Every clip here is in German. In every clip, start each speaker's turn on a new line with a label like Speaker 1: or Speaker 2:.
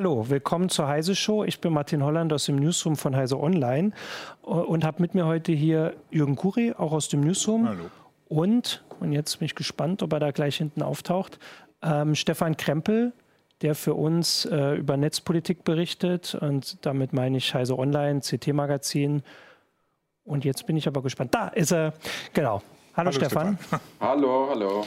Speaker 1: hallo, willkommen zur Heise Show. Ich bin Martin Holland aus dem Newsroom von Heise Online und habe mit mir heute hier Jürgen Kuri, auch aus dem Newsroom. Hallo. Und, und jetzt bin ich gespannt, ob er da gleich hinten auftaucht, ähm, Stefan Krempel, der für uns äh, über Netzpolitik berichtet. Und damit meine ich Heise Online, CT-Magazin. Und jetzt bin ich aber gespannt. Da ist er. Genau. Hallo, hallo Stefan.
Speaker 2: Stefan. Hallo, hallo.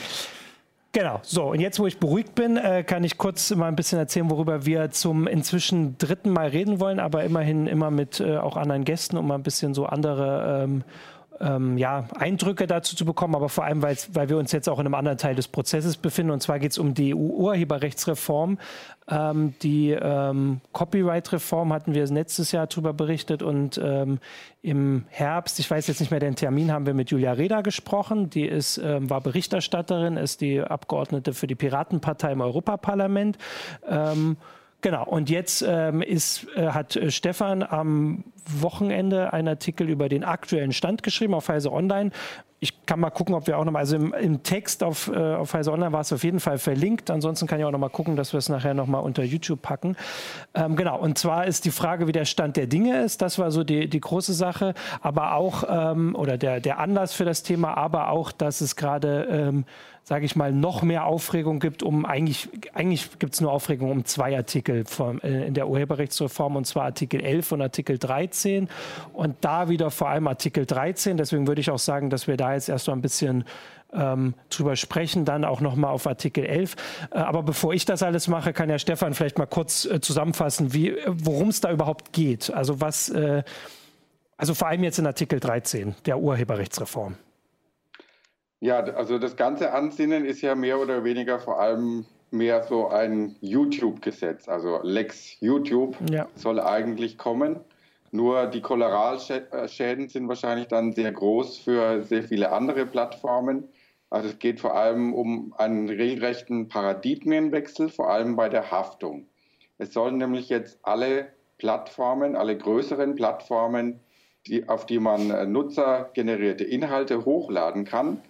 Speaker 1: Genau, so und jetzt, wo ich beruhigt bin, äh, kann ich kurz mal ein bisschen erzählen, worüber wir zum inzwischen dritten Mal reden wollen, aber immerhin immer mit äh, auch anderen Gästen, um mal ein bisschen so andere ähm, ähm, ja, Eindrücke dazu zu bekommen, aber vor allem, weil wir uns jetzt auch in einem anderen Teil des Prozesses befinden. Und zwar geht es um die EU-Urheberrechtsreform. Ähm, die ähm, Copyright-Reform hatten wir letztes Jahr darüber berichtet und ähm, im Herbst, ich weiß jetzt nicht mehr den Termin, haben wir mit Julia Reda gesprochen. Die ist, ähm, war Berichterstatterin, ist die Abgeordnete für die Piratenpartei im Europaparlament. Genau, und jetzt ähm, ist, äh, hat äh, Stefan am Wochenende einen Artikel über den aktuellen Stand geschrieben auf Heise Online. Ich kann mal gucken, ob wir auch nochmal, also im, im Text auf, äh, auf Heise Online war es auf jeden Fall verlinkt. Ansonsten kann ich auch nochmal gucken, dass wir es nachher nochmal unter YouTube packen. Ähm, genau, und zwar ist die Frage, wie der Stand der Dinge ist. Das war so die, die große Sache. Aber auch, ähm, oder der, der Anlass für das Thema, aber auch, dass es gerade ähm, sage ich mal, noch mehr Aufregung gibt, um eigentlich, eigentlich gibt es nur Aufregung um zwei Artikel von, äh, in der Urheberrechtsreform, und zwar Artikel 11 und Artikel 13. Und da wieder vor allem Artikel 13. Deswegen würde ich auch sagen, dass wir da jetzt erst mal ein bisschen ähm, drüber sprechen, dann auch nochmal auf Artikel 11. Äh, aber bevor ich das alles mache, kann ja Stefan vielleicht mal kurz äh, zusammenfassen, wie, worum es da überhaupt geht. Also was, äh, also vor allem jetzt in Artikel 13 der Urheberrechtsreform.
Speaker 2: Ja, also das ganze Ansinnen ist ja mehr oder weniger vor allem mehr so ein YouTube-Gesetz. Also Lex YouTube ja. soll eigentlich kommen. Nur die Kollateralschäden sind wahrscheinlich dann sehr groß für sehr viele andere Plattformen. Also es geht vor allem um einen regelrechten Paradigmenwechsel, vor allem bei der Haftung. Es sollen nämlich jetzt alle Plattformen, alle größeren Plattformen, die, auf die man äh, nutzergenerierte Inhalte hochladen kann,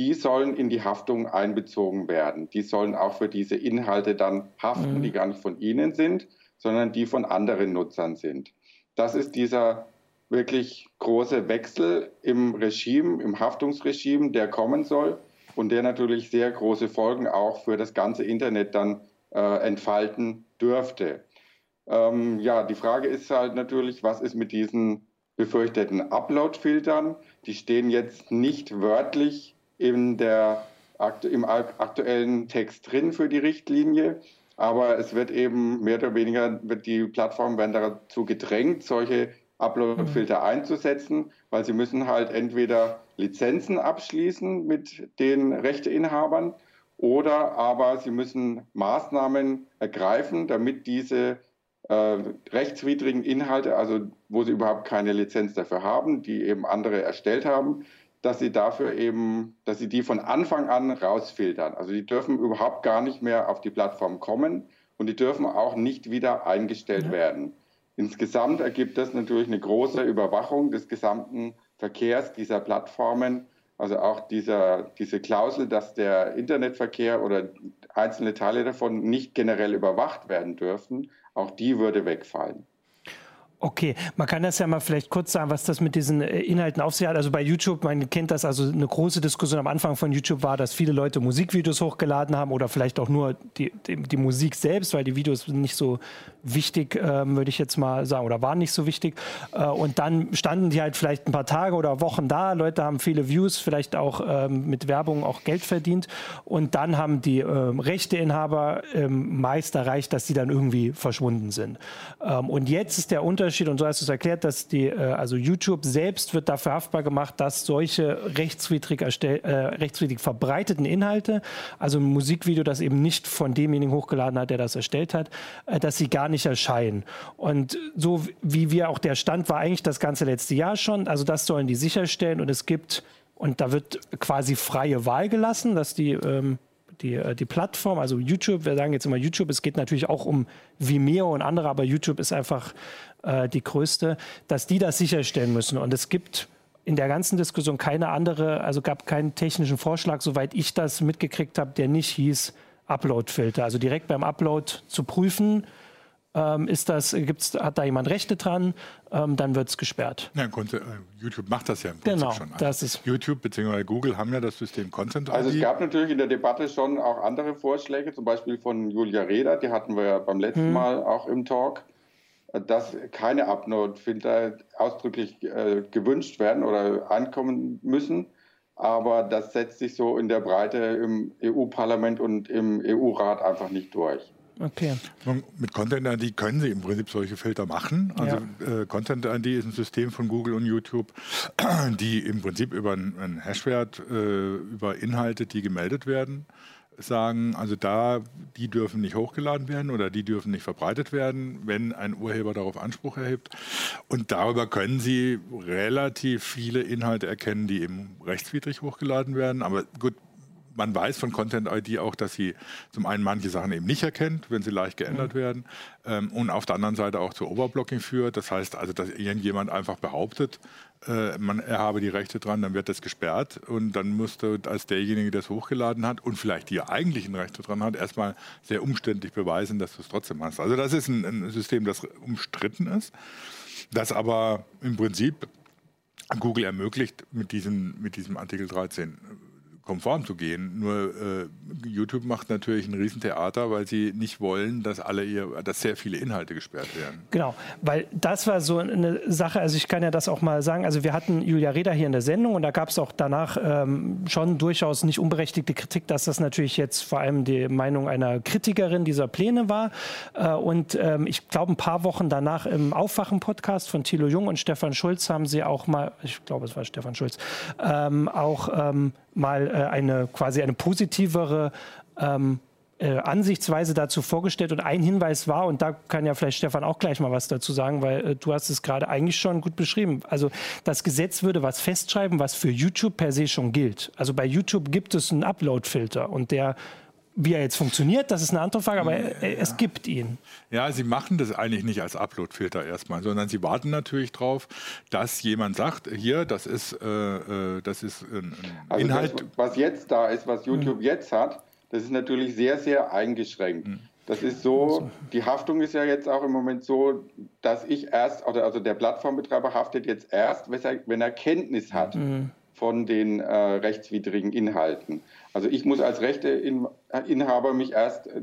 Speaker 2: die sollen in die Haftung einbezogen werden. Die sollen auch für diese Inhalte dann haften, mhm. die gar nicht von ihnen sind, sondern die von anderen Nutzern sind. Das ist dieser wirklich große Wechsel im Regime, im Haftungsregime, der kommen soll und der natürlich sehr große Folgen auch für das ganze Internet dann äh, entfalten dürfte. Ähm, ja, die Frage ist halt natürlich, was ist mit diesen befürchteten Upload-Filtern? Die stehen jetzt nicht wörtlich in der, im aktuellen Text drin für die Richtlinie. Aber es wird eben mehr oder weniger, wird die Plattformen werden dazu gedrängt, solche Upload-Filter mhm. einzusetzen, weil sie müssen halt entweder Lizenzen abschließen mit den Rechteinhabern oder aber sie müssen Maßnahmen ergreifen, damit diese äh, rechtswidrigen Inhalte, also wo sie überhaupt keine Lizenz dafür haben, die eben andere erstellt haben, dass sie dafür eben, dass sie die von Anfang an rausfiltern. Also die dürfen überhaupt gar nicht mehr auf die Plattform kommen und die dürfen auch nicht wieder eingestellt ja. werden. Insgesamt ergibt das natürlich eine große Überwachung des gesamten Verkehrs dieser Plattformen. Also auch dieser, diese Klausel, dass der Internetverkehr oder einzelne Teile davon nicht generell überwacht werden dürfen, auch die würde wegfallen.
Speaker 1: Okay, man kann das ja mal vielleicht kurz sagen, was das mit diesen äh, Inhalten auf sich hat. Also bei YouTube, man kennt das, also eine große Diskussion am Anfang von YouTube war, dass viele Leute Musikvideos hochgeladen haben oder vielleicht auch nur die, die, die Musik selbst, weil die Videos nicht so wichtig, ähm, würde ich jetzt mal sagen, oder waren nicht so wichtig. Äh, und dann standen die halt vielleicht ein paar Tage oder Wochen da. Leute haben viele Views, vielleicht auch ähm, mit Werbung auch Geld verdient. Und dann haben die ähm, Rechteinhaber ähm, meist erreicht, dass sie dann irgendwie verschwunden sind. Ähm, und jetzt ist der Unterschied, Unterschied, und so hast du es erklärt, dass die, äh, also YouTube selbst wird dafür haftbar gemacht, dass solche rechtswidrig, erstell, äh, rechtswidrig verbreiteten Inhalte, also ein Musikvideo, das eben nicht von demjenigen hochgeladen hat, der das erstellt hat, äh, dass sie gar nicht erscheinen. Und so wie wir auch der Stand war eigentlich das ganze letzte Jahr schon, also das sollen die sicherstellen und es gibt und da wird quasi freie Wahl gelassen, dass die ähm, die, äh, die Plattform, also YouTube, wir sagen jetzt immer YouTube, es geht natürlich auch um Vimeo und andere, aber YouTube ist einfach äh, die größte, dass die das sicherstellen müssen. Und es gibt in der ganzen Diskussion keine andere, also gab keinen technischen Vorschlag, soweit ich das mitgekriegt habe, der nicht hieß Upload-Filter. Also direkt beim Upload zu prüfen, ähm, ist das, gibt's, hat da jemand Rechte dran, ähm, dann wird es gesperrt.
Speaker 3: Ja, äh, YouTube macht das ja im
Speaker 1: Prinzip genau, schon. Das ist
Speaker 3: YouTube bzw. Google haben ja das System Content ID.
Speaker 2: Also es gab natürlich in der Debatte schon auch andere Vorschläge, zum Beispiel von Julia Reda, die hatten wir ja beim letzten hm. Mal auch im Talk, dass keine Upload-Filter ausdrücklich äh, gewünscht werden oder ankommen müssen. Aber das setzt sich so in der Breite im EU-Parlament und im EU-Rat einfach nicht durch.
Speaker 1: Okay.
Speaker 3: Mit Content ID können Sie im Prinzip solche Filter machen. Also ja. äh, Content ID ist ein System von Google und YouTube, die im Prinzip über einen Hashwert, äh, über Inhalte, die gemeldet werden, sagen, also da, die dürfen nicht hochgeladen werden oder die dürfen nicht verbreitet werden, wenn ein Urheber darauf Anspruch erhebt. Und darüber können Sie relativ viele Inhalte erkennen, die eben rechtswidrig hochgeladen werden. Aber gut, man weiß von Content ID auch, dass sie zum einen manche Sachen eben nicht erkennt, wenn sie leicht geändert mhm. werden, ähm, und auf der anderen Seite auch zu Overblocking führt. Das heißt also, dass irgendjemand einfach behauptet, äh, man, er habe die Rechte dran, dann wird das gesperrt und dann musste als derjenige, der es hochgeladen hat und vielleicht die eigentlichen Rechte dran hat, erstmal sehr umständlich beweisen, dass du es trotzdem hast. Also das ist ein, ein System, das umstritten ist, das aber im Prinzip Google ermöglicht, mit diesem, mit diesem Artikel 13 konform zu gehen. Nur äh, YouTube macht natürlich ein Riesentheater, weil sie nicht wollen, dass alle ihr, dass sehr viele Inhalte gesperrt werden.
Speaker 1: Genau, weil das war so eine Sache, also ich kann ja das auch mal sagen, also wir hatten Julia Reda hier in der Sendung und da gab es auch danach ähm, schon durchaus nicht unberechtigte Kritik, dass das natürlich jetzt vor allem die Meinung einer Kritikerin dieser Pläne war. Äh, und ähm, ich glaube, ein paar Wochen danach im Aufwachen-Podcast von Thilo Jung und Stefan Schulz haben sie auch mal, ich glaube, es war Stefan Schulz, ähm, auch ähm, mal äh, eine quasi eine positivere ähm, äh, Ansichtsweise dazu vorgestellt und ein Hinweis war, und da kann ja vielleicht Stefan auch gleich mal was dazu sagen, weil äh, du hast es gerade eigentlich schon gut beschrieben. Also das Gesetz würde was festschreiben, was für YouTube per se schon gilt. Also bei YouTube gibt es einen Upload-Filter und der wie er jetzt funktioniert, das ist eine andere Frage, aber ja. es gibt ihn.
Speaker 3: Ja, sie machen das eigentlich nicht als Upload-Filter erstmal, sondern sie warten natürlich darauf, dass jemand sagt, hier, das ist, äh, äh das ist ein,
Speaker 2: also Inhalt. Das, was jetzt da ist, was YouTube mhm. jetzt hat, das ist natürlich sehr, sehr eingeschränkt. Mhm. Das ist so, die Haftung ist ja jetzt auch im Moment so, dass ich erst, also der Plattformbetreiber haftet jetzt erst, wenn er Kenntnis hat. Mhm von den äh, rechtswidrigen Inhalten. Also ich muss als Rechteinhaber mich erst äh,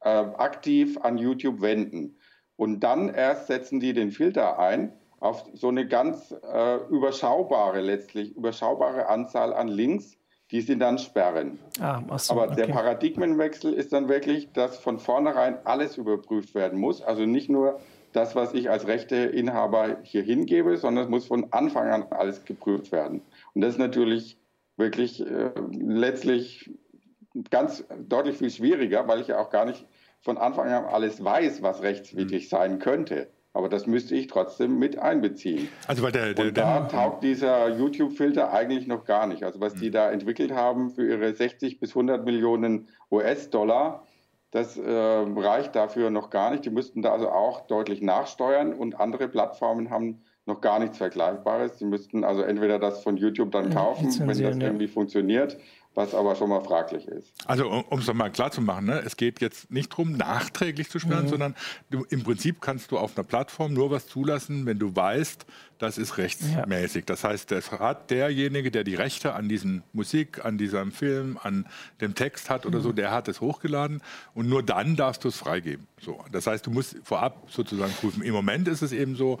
Speaker 2: aktiv an YouTube wenden. Und dann erst setzen die den Filter ein auf so eine ganz äh, überschaubare, letztlich überschaubare Anzahl an Links, die sie dann sperren. Ah, so, Aber der Paradigmenwechsel ist dann wirklich, dass von vornherein alles überprüft werden muss. Also nicht nur das, was ich als Rechteinhaber hier hingebe, sondern es muss von Anfang an alles geprüft werden. Und das ist natürlich wirklich äh, letztlich ganz deutlich viel schwieriger, weil ich ja auch gar nicht von Anfang an alles weiß, was rechtswidrig mhm. sein könnte. Aber das müsste ich trotzdem mit einbeziehen.
Speaker 3: Also bei der, der,
Speaker 2: Und da taugt dieser YouTube-Filter eigentlich noch gar nicht. Also was die mhm. da entwickelt haben für ihre 60 bis 100 Millionen US-Dollar, das äh, reicht dafür noch gar nicht. Die müssten da also auch deutlich nachsteuern und andere Plattformen haben noch gar nichts Vergleichbares. Sie müssten also entweder das von YouTube dann kaufen, wenn das irgendwie funktioniert, was aber schon mal fraglich ist.
Speaker 3: Also um es nochmal klar zu machen, ne? es geht jetzt nicht darum, nachträglich zu sperren, mhm. sondern du, im Prinzip kannst du auf einer Plattform nur was zulassen, wenn du weißt, das ist rechtsmäßig. Ja. Das heißt, das hat derjenige, der die Rechte an diesem Musik, an diesem Film, an dem Text hat oder mhm. so, der hat es hochgeladen und nur dann darfst du es freigeben. So, das heißt, du musst vorab sozusagen prüfen. Im Moment ist es eben so,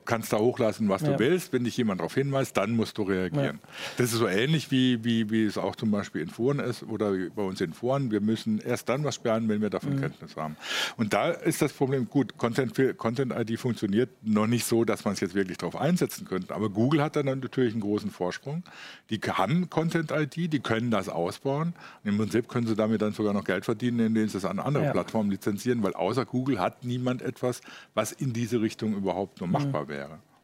Speaker 3: kannst da hochlassen, was ja. du willst. Wenn dich jemand darauf hinweist, dann musst du reagieren. Ja. Das ist so ähnlich wie, wie, wie es auch zum Beispiel in Foren ist oder bei uns in Foren. Wir müssen erst dann was sperren, wenn wir davon mhm. Kenntnis haben. Und da ist das Problem, gut, Content, Content ID funktioniert noch nicht so, dass man es jetzt wirklich darauf einsetzen könnte. Aber Google hat dann natürlich einen großen Vorsprung. Die haben Content ID, die können das ausbauen. Und Im Prinzip können sie damit dann sogar noch Geld verdienen, indem sie es an andere ja. Plattformen lizenzieren, weil außer Google hat niemand etwas, was in diese Richtung überhaupt nur machbar wäre.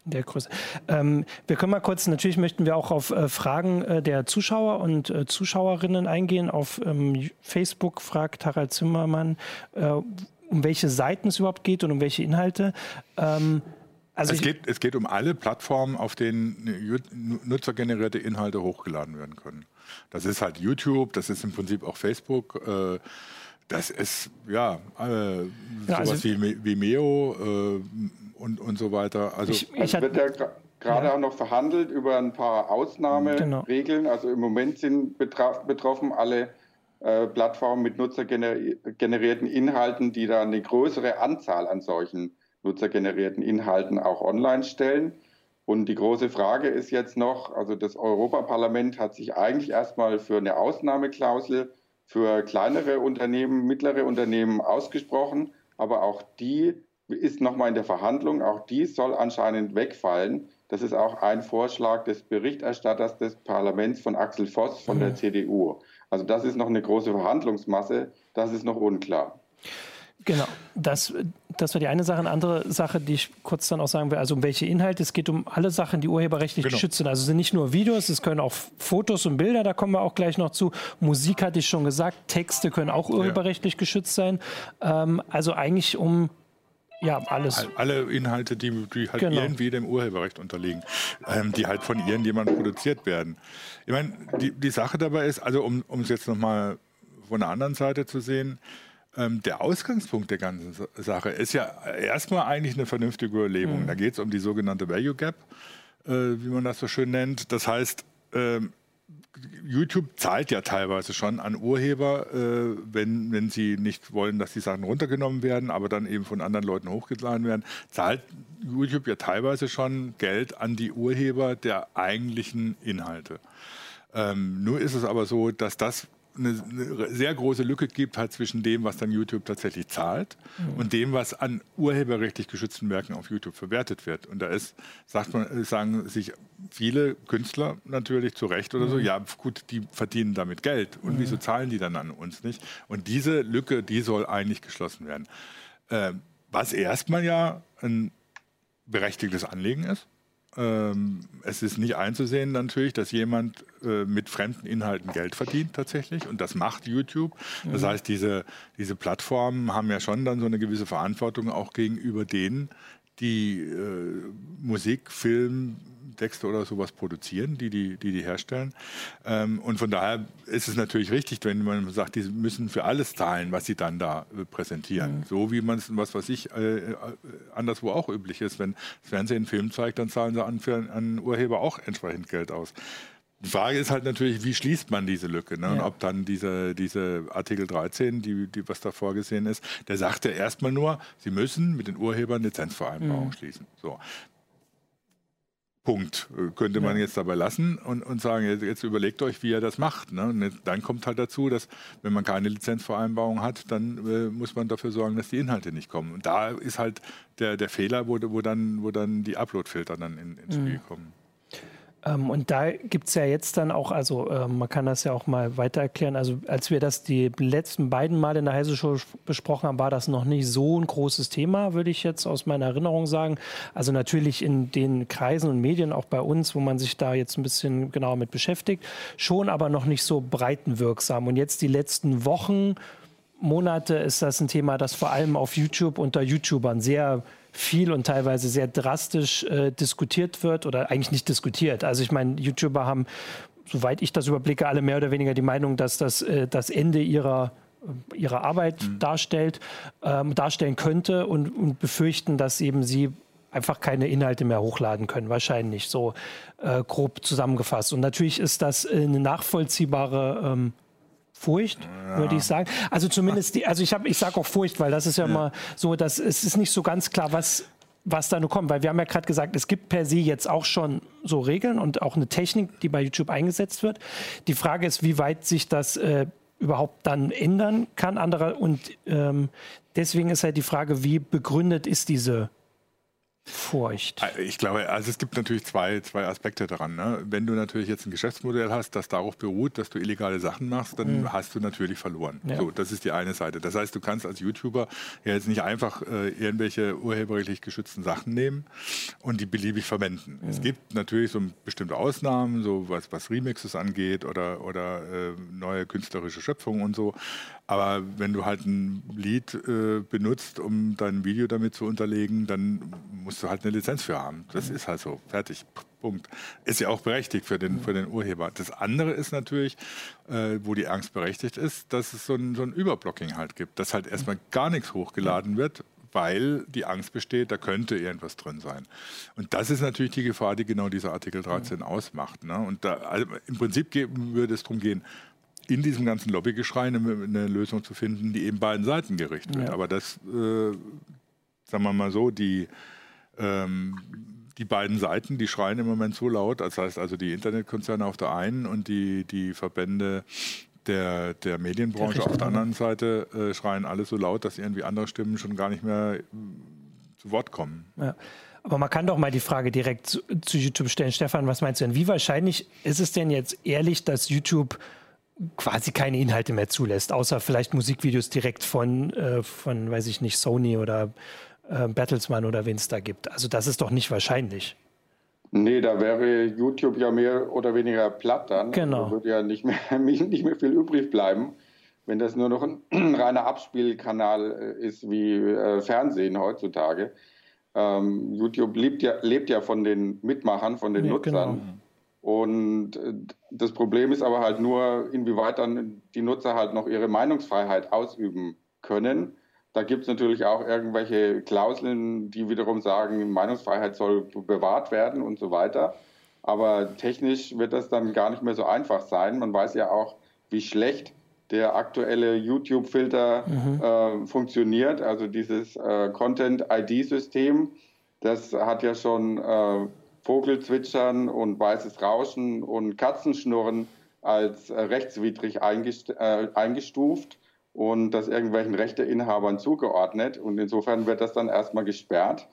Speaker 1: Der Größe. Ähm, wir können mal kurz, natürlich möchten wir auch auf äh, Fragen äh, der Zuschauer und äh, Zuschauerinnen eingehen. Auf ähm, Facebook fragt Harald Zimmermann, äh, um welche Seiten es überhaupt geht und um welche Inhalte. Ähm,
Speaker 3: also es, geht, es geht um alle Plattformen, auf denen nutzergenerierte Inhalte hochgeladen werden können. Das ist halt YouTube, das ist im Prinzip auch Facebook. Das ist, ja, äh, ja sowas also, wie Vimeo äh, und, und so weiter. Also,
Speaker 2: ich, ich wird ja gerade ja. auch noch verhandelt über ein paar Ausnahmeregeln. Genau. Also im Moment sind betroffen alle äh, Plattformen mit nutzergenerierten Inhalten, die dann eine größere Anzahl an solchen nutzergenerierten Inhalten auch online stellen. Und die große Frage ist jetzt noch, also das Europaparlament hat sich eigentlich erstmal für eine Ausnahmeklausel für kleinere Unternehmen, mittlere Unternehmen ausgesprochen, aber auch die ist nochmal in der Verhandlung, auch die soll anscheinend wegfallen. Das ist auch ein Vorschlag des Berichterstatters des Parlaments von Axel Voss von der. CDU. Also das ist noch eine große Verhandlungsmasse, das ist noch unklar.
Speaker 1: Genau, das, das war die eine Sache. Eine andere Sache, die ich kurz dann auch sagen will, also um welche Inhalte. Es geht um alle Sachen, die urheberrechtlich genau. geschützt sind. Also es sind nicht nur Videos, es können auch Fotos und Bilder, da kommen wir auch gleich noch zu. Musik hatte ich schon gesagt, Texte können auch urheberrechtlich ja. geschützt sein. Ähm, also eigentlich um ja, alles.
Speaker 3: Alle Inhalte, die, die halt genau. irgendwie dem Urheberrecht unterliegen, ähm, die halt von irgendjemandem produziert werden. Ich meine, die, die Sache dabei ist, also um es jetzt nochmal von der anderen Seite zu sehen, ähm, der Ausgangspunkt der ganzen Sache ist ja erstmal eigentlich eine vernünftige Überlegung. Mhm. Da geht es um die sogenannte Value Gap, äh, wie man das so schön nennt. Das heißt, ähm, YouTube zahlt ja teilweise schon an Urheber, äh, wenn, wenn sie nicht wollen, dass die Sachen runtergenommen werden, aber dann eben von anderen Leuten hochgeladen werden, zahlt YouTube ja teilweise schon Geld an die Urheber der eigentlichen Inhalte. Ähm, nur ist es aber so, dass das eine, eine, sehr große Lücke gibt halt zwischen dem, was dann YouTube tatsächlich zahlt mhm. und dem, was an urheberrechtlich geschützten Werken auf YouTube verwertet wird. Und da ist, sagt man, sagen sich viele Künstler natürlich zu Recht oder mhm. so, ja gut, die verdienen damit Geld. Und mhm. wieso zahlen die dann an uns nicht? Und diese Lücke, die soll eigentlich geschlossen werden. Äh, was erstmal ja ein berechtigtes Anliegen ist. Ähm, es ist nicht einzusehen natürlich, dass jemand äh, mit fremden Inhalten Geld verdient tatsächlich und das macht YouTube. Das mhm. heißt, diese, diese Plattformen haben ja schon dann so eine gewisse Verantwortung auch gegenüber denen, die äh, Musik, Film, Texte oder sowas produzieren, die die, die, die herstellen. Ähm, und von daher ist es natürlich richtig, wenn man sagt, die müssen für alles zahlen, was sie dann da äh, präsentieren. Mhm. So wie man es, was weiß ich, äh, äh, anderswo auch üblich ist. Wenn das Fernsehen einen Film zeigt, dann zahlen sie an, für einen Urheber auch entsprechend Geld aus. Die Frage ist halt natürlich, wie schließt man diese Lücke? Ne? Und ob dann diese, diese Artikel 13, die, die, was da vorgesehen ist, der sagt ja erstmal nur, sie müssen mit den Urhebern Lizenzvereinbarungen mhm. schließen. So. Punkt. Äh, könnte man ja. jetzt dabei lassen und, und sagen, jetzt, jetzt, überlegt euch, wie ihr das macht. Ne? Und dann kommt halt dazu, dass wenn man keine Lizenzvereinbarung hat, dann äh, muss man dafür sorgen, dass die Inhalte nicht kommen. Und da ist halt der, der Fehler, wo, wo, dann, wo dann die Upload-Filter dann in, ins Spiel mhm. kommen.
Speaker 1: Ähm, und da gibt es ja jetzt dann auch, also äh, man kann das ja auch mal weiter erklären. Also als wir das die letzten beiden Male in der Heise Show besprochen haben, war das noch nicht so ein großes Thema, würde ich jetzt aus meiner Erinnerung sagen. Also natürlich in den Kreisen und Medien, auch bei uns, wo man sich da jetzt ein bisschen genauer mit beschäftigt, schon aber noch nicht so breitenwirksam. Und jetzt die letzten Wochen, Monate ist das ein Thema, das vor allem auf YouTube unter YouTubern sehr viel und teilweise sehr drastisch äh, diskutiert wird oder eigentlich nicht diskutiert. Also ich meine, YouTuber haben, soweit ich das überblicke, alle mehr oder weniger die Meinung, dass das äh, das Ende ihrer äh, ihrer Arbeit mhm. darstellt, ähm, darstellen könnte und, und, befürchten, dass eben sie einfach keine Inhalte mehr hochladen können, wahrscheinlich so äh, grob zusammengefasst. Und natürlich ist das eine nachvollziehbare ähm, Furcht, ja. würde ich sagen. Also zumindest die, also ich habe, ich sage auch Furcht, weil das ist ja, ja immer so, dass es ist nicht so ganz klar, was was da nur kommt, weil wir haben ja gerade gesagt, es gibt per se jetzt auch schon so Regeln und auch eine Technik, die bei YouTube eingesetzt wird. Die Frage ist, wie weit sich das äh, überhaupt dann ändern kann. Anderer und ähm, deswegen ist halt die Frage, wie begründet ist diese Furcht?
Speaker 3: Äh, ich glaube, also es gibt natürlich zwei, zwei Aspekte daran. Ne? Wenn du natürlich jetzt ein Geschäftsmodell hast, das darauf beruht, dass du illegale Sachen machst, dann mhm. hast du natürlich verloren. Ja. So, das ist die eine Seite. Das heißt, du kannst als YouTuber ja jetzt nicht einfach äh, irgendwelche urheberrechtlich geschützten Sachen nehmen und die beliebig verwenden. Mhm. Es gibt natürlich so bestimmte Ausnahmen, so was, was Remixes angeht oder, oder äh, neue künstlerische Schöpfungen und so. Aber wenn du halt ein Lied äh, benutzt, um dein Video damit zu unterlegen, dann musst du halt eine Lizenz für haben. Das ist halt so. Fertig. Punkt. Ist ja auch berechtigt für den, für den Urheber. Das andere ist natürlich, äh, wo die Angst berechtigt ist, dass es so ein, so ein Überblocking halt gibt, dass halt erstmal gar nichts hochgeladen wird, weil die Angst besteht, da könnte irgendwas drin sein. Und das ist natürlich die Gefahr, die genau dieser Artikel 13 ausmacht. Ne? Und da, also im Prinzip würde es darum gehen, in diesem ganzen Lobbygeschrei eine, eine, Lösung zu finden, die eben beiden Seiten gerecht wird. Ja. Aber das, äh, sagen wir mal so, die, ähm, die beiden Seiten, die schreien im Moment so laut, das heißt also die Internetkonzerne auf der einen und die, die Verbände der, der Medienbranche der auf der anderen Seite äh, schreien alle so laut, dass irgendwie andere Stimmen schon gar nicht mehr äh, zu Wort kommen.
Speaker 1: Ja. Aber man kann doch mal die Frage direkt zu, zu, YouTube stellen. Stefan, was meinst du denn? Wie wahrscheinlich ist es denn jetzt ehrlich, dass YouTube quasi keine Inhalte mehr zulässt, außer vielleicht Musikvideos direkt von, äh, von weiß ich nicht, Sony oder äh, Bertelsmann oder wen es da gibt. Also das ist doch nicht wahrscheinlich.
Speaker 2: Nee, da wäre YouTube ja mehr oder weniger platt dann.
Speaker 1: Genau.
Speaker 2: Da würde ja nicht mehr, nicht mehr viel übrig bleiben, wenn das nur noch ein reiner Abspielkanal äh, ist wie äh, Fernsehen heutzutage. Ähm, YouTube lebt ja, lebt ja von den Mitmachern, von den ja, Nutzern. Genau. Und äh, das Problem ist aber halt nur, inwieweit dann die Nutzer halt noch ihre Meinungsfreiheit ausüben können. Da gibt es natürlich auch irgendwelche Klauseln, die wiederum sagen, Meinungsfreiheit soll bewahrt werden und so weiter. Aber technisch wird das dann gar nicht mehr so einfach sein. Man weiß ja auch, wie schlecht der aktuelle YouTube-Filter mhm. äh, funktioniert. Also dieses äh, Content-ID-System, das hat ja schon äh, Vogelzwitschern und weißes Rauschen und Katzenschnurren als äh, rechtswidrig äh, eingestuft und das irgendwelchen Rechteinhabern zugeordnet. Und insofern wird das dann erstmal gesperrt.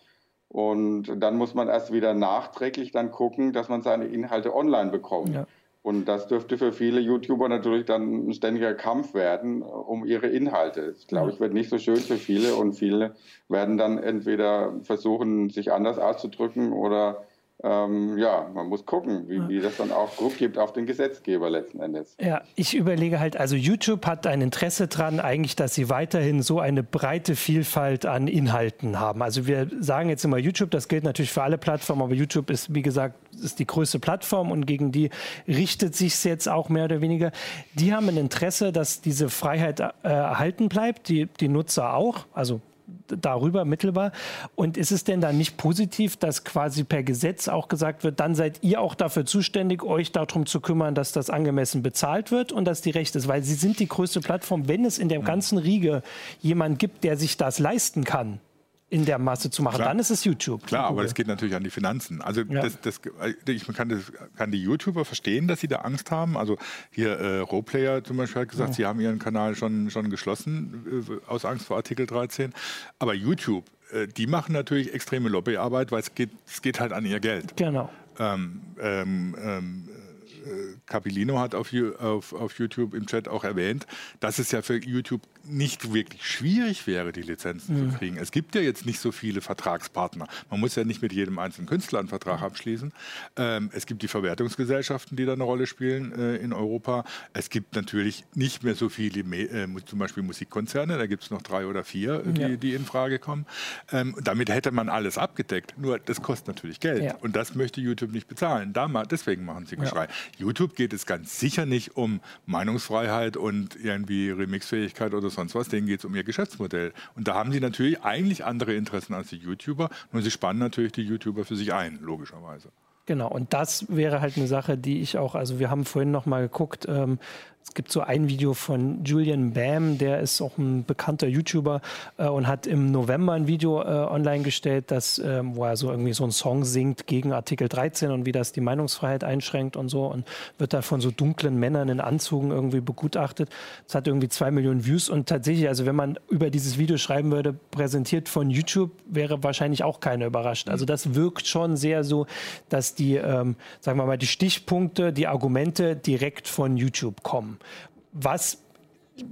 Speaker 2: Und dann muss man erst wieder nachträglich dann gucken, dass man seine Inhalte online bekommt. Ja. Und das dürfte für viele YouTuber natürlich dann ein ständiger Kampf werden um ihre Inhalte. Das, glaube ich, wird nicht so schön für viele und viele werden dann entweder versuchen, sich anders auszudrücken oder ähm, ja, man muss gucken, wie, wie, das dann auch Druck gibt auf den Gesetzgeber letzten Endes.
Speaker 1: Ja, ich überlege halt, also YouTube hat ein Interesse daran, eigentlich, dass sie weiterhin so eine breite Vielfalt an Inhalten haben. Also wir sagen jetzt immer YouTube, das gilt natürlich für alle Plattformen, aber YouTube ist, wie gesagt, ist die größte Plattform und gegen die richtet sich es jetzt auch mehr oder weniger. Die haben ein Interesse, dass diese Freiheit äh, erhalten bleibt, die, die Nutzer auch. Also darüber mittelbar. Und ist es denn dann nicht positiv, dass quasi per Gesetz auch gesagt wird, dann seid ihr auch dafür zuständig, euch darum zu kümmern, dass das angemessen bezahlt wird und dass die Recht ist? Weil sie sind die größte Plattform. Wenn es in der ganzen Riege jemand gibt, der sich das leisten kann, in der Masse zu machen. Klar. Dann ist es YouTube.
Speaker 3: Klar, aber das geht natürlich an die Finanzen. Also ja. das, das, ich kann, das, kann, die YouTuber verstehen, dass sie da Angst haben. Also hier äh, Roleplayer zum Beispiel hat gesagt, ja. sie haben ihren Kanal schon, schon geschlossen äh, aus Angst vor Artikel 13. Aber YouTube, äh, die machen natürlich extreme Lobbyarbeit, weil es geht, es geht halt an ihr Geld.
Speaker 1: Genau.
Speaker 3: Ähm, ähm, ähm, Capilino hat auf, auf, auf, YouTube im Chat auch erwähnt, dass es ja für YouTube nicht wirklich schwierig wäre, die Lizenzen mhm. zu kriegen. Es gibt ja jetzt nicht so viele Vertragspartner. Man muss ja nicht mit jedem einzelnen Künstler einen Vertrag abschließen. Ähm, es gibt die Verwertungsgesellschaften, die da eine Rolle spielen äh, in Europa. Es gibt natürlich nicht mehr so viele, äh, zum Beispiel Musikkonzerne, da gibt es noch drei oder vier, die, ja. die in Frage kommen. Ähm, damit hätte man alles abgedeckt. Nur das kostet natürlich Geld. Ja. Und das möchte YouTube nicht bezahlen. Da, deswegen machen sie Geschrei. Ja. YouTube geht es ganz sicher nicht um Meinungsfreiheit und irgendwie Remixfähigkeit oder sonst was. Denen geht es um ihr Geschäftsmodell. Und da haben sie natürlich eigentlich andere Interessen als die YouTuber. Nur sie spannen natürlich die YouTuber für sich ein, logischerweise.
Speaker 1: Genau, und das wäre halt eine Sache, die ich auch, also wir haben vorhin noch mal geguckt, ähm, es gibt so ein Video von Julian Bam, der ist auch ein bekannter YouTuber äh, und hat im November ein Video äh, online gestellt, das, äh, wo er so irgendwie so einen Song singt gegen Artikel 13 und wie das die Meinungsfreiheit einschränkt und so und wird da von so dunklen Männern in Anzügen irgendwie begutachtet. Das hat irgendwie zwei Millionen Views und tatsächlich, also wenn man über dieses Video schreiben würde, präsentiert von YouTube, wäre wahrscheinlich auch keiner überrascht. Also das wirkt schon sehr so, dass die, ähm, sagen wir mal, die Stichpunkte, die Argumente direkt von YouTube kommen. Was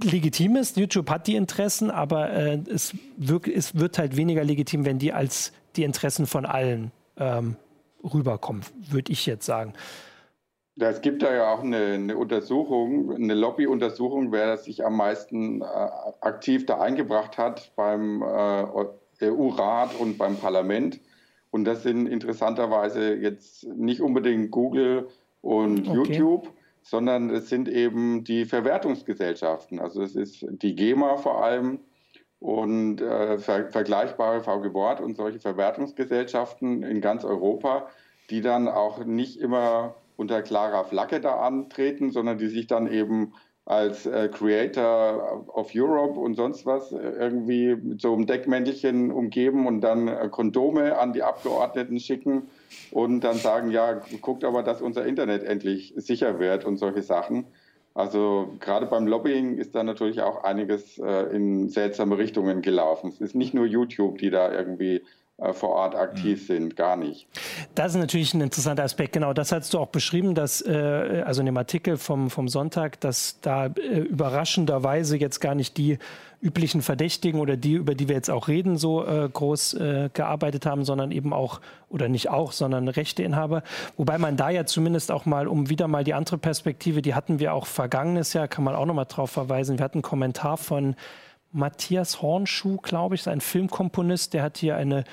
Speaker 1: legitim ist, YouTube hat die Interessen, aber äh, es, wirkt, es, wird halt weniger legitim, wenn die als die Interessen von allen ähm, rüberkommen, würde ich jetzt sagen.
Speaker 2: Es gibt da ja auch eine, eine Untersuchung, eine Lobbyuntersuchung, wer sich am meisten äh, aktiv da eingebracht hat beim äh, EU-Rat und beim Parlament. Und das sind interessanterweise jetzt nicht unbedingt Google und okay. YouTube, sondern es sind eben die Verwertungsgesellschaften. Also es ist die GEMA vor allem und äh, ver vergleichbare VG Wort und solche Verwertungsgesellschaften in ganz Europa, die dann auch nicht immer unter klarer Flagge da antreten, sondern die sich dann eben als äh, Creator of Europe und sonst was äh, irgendwie mit so einem Deckmäntelchen umgeben und dann äh, Kondome an die Abgeordneten schicken und dann sagen, ja, guckt aber, dass unser Internet endlich sicher wird und solche Sachen. Also gerade beim Lobbying ist da natürlich auch einiges äh, in seltsame Richtungen gelaufen. Es ist nicht nur YouTube, die da irgendwie vor Ort aktiv mhm. sind, gar nicht.
Speaker 1: Das ist natürlich ein interessanter Aspekt. Genau, das hast du auch beschrieben, dass äh, also in dem Artikel vom, vom Sonntag, dass da äh, überraschenderweise jetzt gar nicht die üblichen Verdächtigen oder die, über die wir jetzt auch reden, so äh, groß äh, gearbeitet haben, sondern eben auch, oder nicht auch, sondern Rechteinhaber. Wobei man da ja zumindest auch mal, um wieder mal die andere Perspektive, die hatten wir auch vergangenes Jahr, kann man auch nochmal drauf verweisen. Wir hatten einen Kommentar von Matthias Hornschuh, glaube ich, ein Filmkomponist, der hat hier eine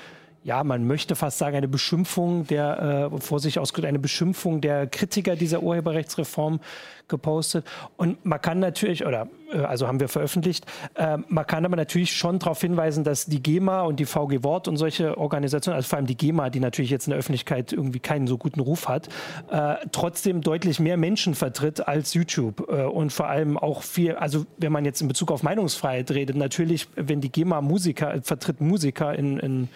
Speaker 1: ja, man möchte fast sagen, eine Beschimpfung der, äh, vor sich ausgedrückt, eine Beschimpfung der Kritiker dieser Urheberrechtsreform gepostet. Und man kann natürlich, oder äh, also haben wir veröffentlicht, äh, man kann aber natürlich schon darauf hinweisen, dass die GEMA und die VG Wort und solche Organisationen, also vor allem die GEMA, die natürlich jetzt in der Öffentlichkeit irgendwie keinen so guten Ruf hat, äh, trotzdem deutlich mehr Menschen vertritt als YouTube. Äh, und vor allem auch viel, also wenn man jetzt in Bezug auf Meinungsfreiheit redet, natürlich, wenn die GEMA Musiker, äh, vertritt Musiker in, in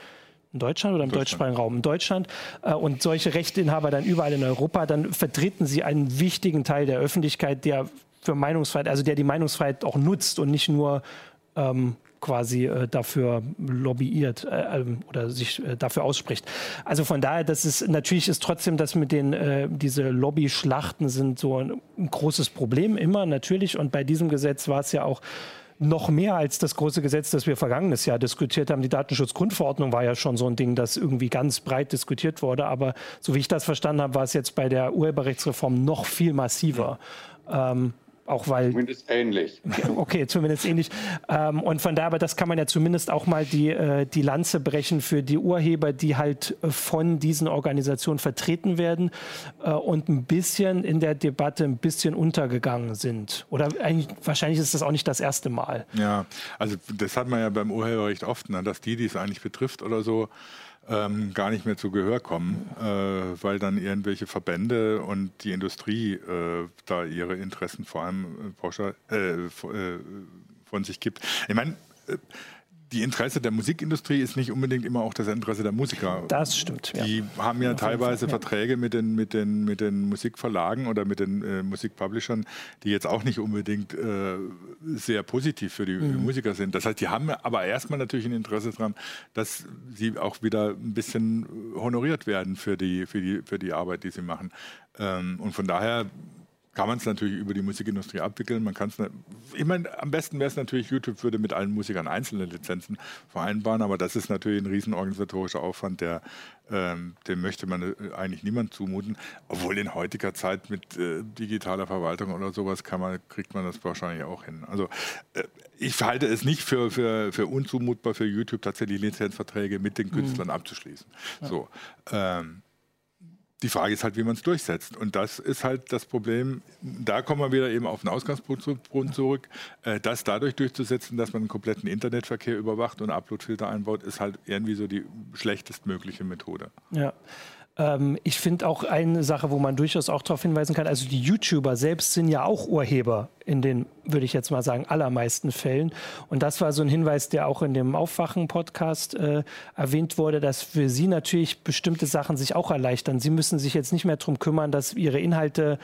Speaker 1: in Deutschland oder im deutschsprachigen Raum? In Deutschland äh, und solche Rechteinhaber dann überall in Europa, dann vertreten sie einen wichtigen Teil der Öffentlichkeit, der für Meinungsfreiheit, also der die Meinungsfreiheit auch nutzt und nicht nur ähm, quasi äh, dafür lobbyiert äh, ähm, oder sich äh, dafür ausspricht. Also von daher, das ist natürlich ist trotzdem das mit den äh, diese Lobby-Schlachten sind so ein, ein großes Problem immer natürlich. Und bei diesem Gesetz war es ja auch noch mehr als das große Gesetz, das wir vergangenes Jahr diskutiert haben. Die Datenschutzgrundverordnung war ja schon so ein Ding, das irgendwie ganz breit diskutiert wurde. Aber so wie ich das verstanden habe, war es jetzt bei der Urheberrechtsreform noch viel massiver. Ähm, auch weil.
Speaker 2: Zumindest ähnlich.
Speaker 1: Okay, zumindest ähnlich. Ähm, und von daher, aber das kann man ja zumindest auch mal die, äh, die Lanze brechen für die Urheber, die halt äh, von diesen Organisationen vertreten werden äh, und ein bisschen in der Debatte ein bisschen untergegangen sind. Oder eigentlich, wahrscheinlich ist das auch nicht das erste Mal.
Speaker 3: Ja, also das hat man ja beim Urheberrecht oft, ne, dass die, die es eigentlich betrifft oder so, ähm, gar nicht mehr zu Gehör kommen, äh, weil dann irgendwelche Verbände und die Industrie äh, da ihre Interessen vor allem äh, äh, äh von sich gibt. Ich meine, äh, die Interesse der Musikindustrie ist nicht unbedingt immer auch das Interesse der Musiker.
Speaker 1: Das stimmt.
Speaker 3: Ja. Die haben ja teilweise Verträge mit den, mit, den, mit den Musikverlagen oder mit den äh, Musikpublishern, die jetzt auch nicht unbedingt äh, sehr positiv für die mhm. Musiker sind. Das heißt, die haben aber erstmal natürlich ein Interesse daran, dass sie auch wieder ein bisschen honoriert werden für die, für die, für die Arbeit, die sie machen. Ähm, und von daher kann man es natürlich über die Musikindustrie abwickeln. Man kann es, ich meine, am besten wäre es natürlich, YouTube würde mit allen Musikern einzelne Lizenzen vereinbaren, aber das ist natürlich ein riesen organisatorischer Aufwand, der, ähm, den möchte man äh, eigentlich niemand zumuten. Obwohl in heutiger Zeit mit äh, digitaler Verwaltung oder sowas kann man, kriegt man das wahrscheinlich auch hin. Also äh, ich halte es nicht für, für, für unzumutbar für YouTube tatsächlich Lizenzverträge mit den mhm. Künstlern mhm. abzuschließen. Ja. So. Ähm, die Frage ist halt, wie man es durchsetzt. Und das ist halt das Problem. Da kommen wir wieder eben auf den Ausgangspunkt zurück. Äh, das dadurch durchzusetzen, dass man einen kompletten Internetverkehr überwacht und Uploadfilter einbaut, ist halt irgendwie so die schlechtestmögliche Methode.
Speaker 1: Ja. Ähm, ich finde auch eine Sache, wo man durchaus auch darauf hinweisen kann, also die YouTuber selbst sind ja auch Urheber in den, würde ich jetzt mal sagen, allermeisten Fällen. Und das war so ein Hinweis, der auch in dem Aufwachen-Podcast äh, erwähnt wurde, dass für sie natürlich bestimmte Sachen sich auch erleichtern. Sie müssen sich jetzt nicht mehr darum kümmern, dass ihre Inhalte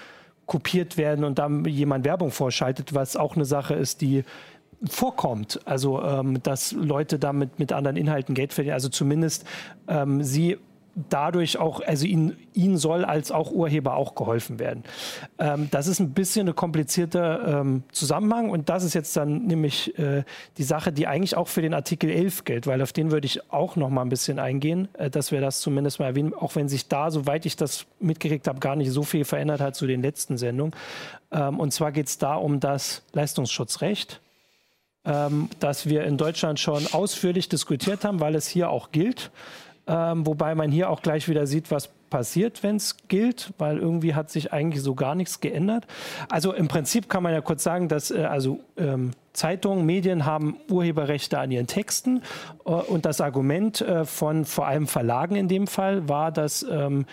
Speaker 1: kopiert werden und dann jemand Werbung vorschaltet, was auch eine Sache ist, die vorkommt. Also, ähm, dass Leute damit mit anderen Inhalten Geld verdienen. Also zumindest ähm, sie dadurch auch, also ihnen, ihnen soll als auch Urheber auch geholfen werden. Ähm, das ist ein bisschen ein komplizierter ähm, Zusammenhang und das ist jetzt dann nämlich äh, die Sache, die eigentlich auch für den Artikel 11 gilt, weil auf den würde ich auch noch mal ein bisschen eingehen, äh, dass wir das zumindest mal erwähnen, auch wenn sich da, soweit ich das mitgekriegt habe, gar nicht so viel verändert hat zu den letzten Sendungen. Ähm, und zwar geht es da um das Leistungsschutzrecht. Ähm, das wir in Deutschland schon ausführlich diskutiert haben, weil es hier auch gilt. Ähm, wobei man hier auch gleich wieder sieht, was passiert, wenn es gilt, weil irgendwie hat sich eigentlich so gar nichts geändert. Also im Prinzip kann man ja kurz sagen, dass äh, also ähm, Zeitungen, Medien haben Urheberrechte an ihren Texten äh, und das Argument äh, von vor allem Verlagen in dem Fall war, dass ähm,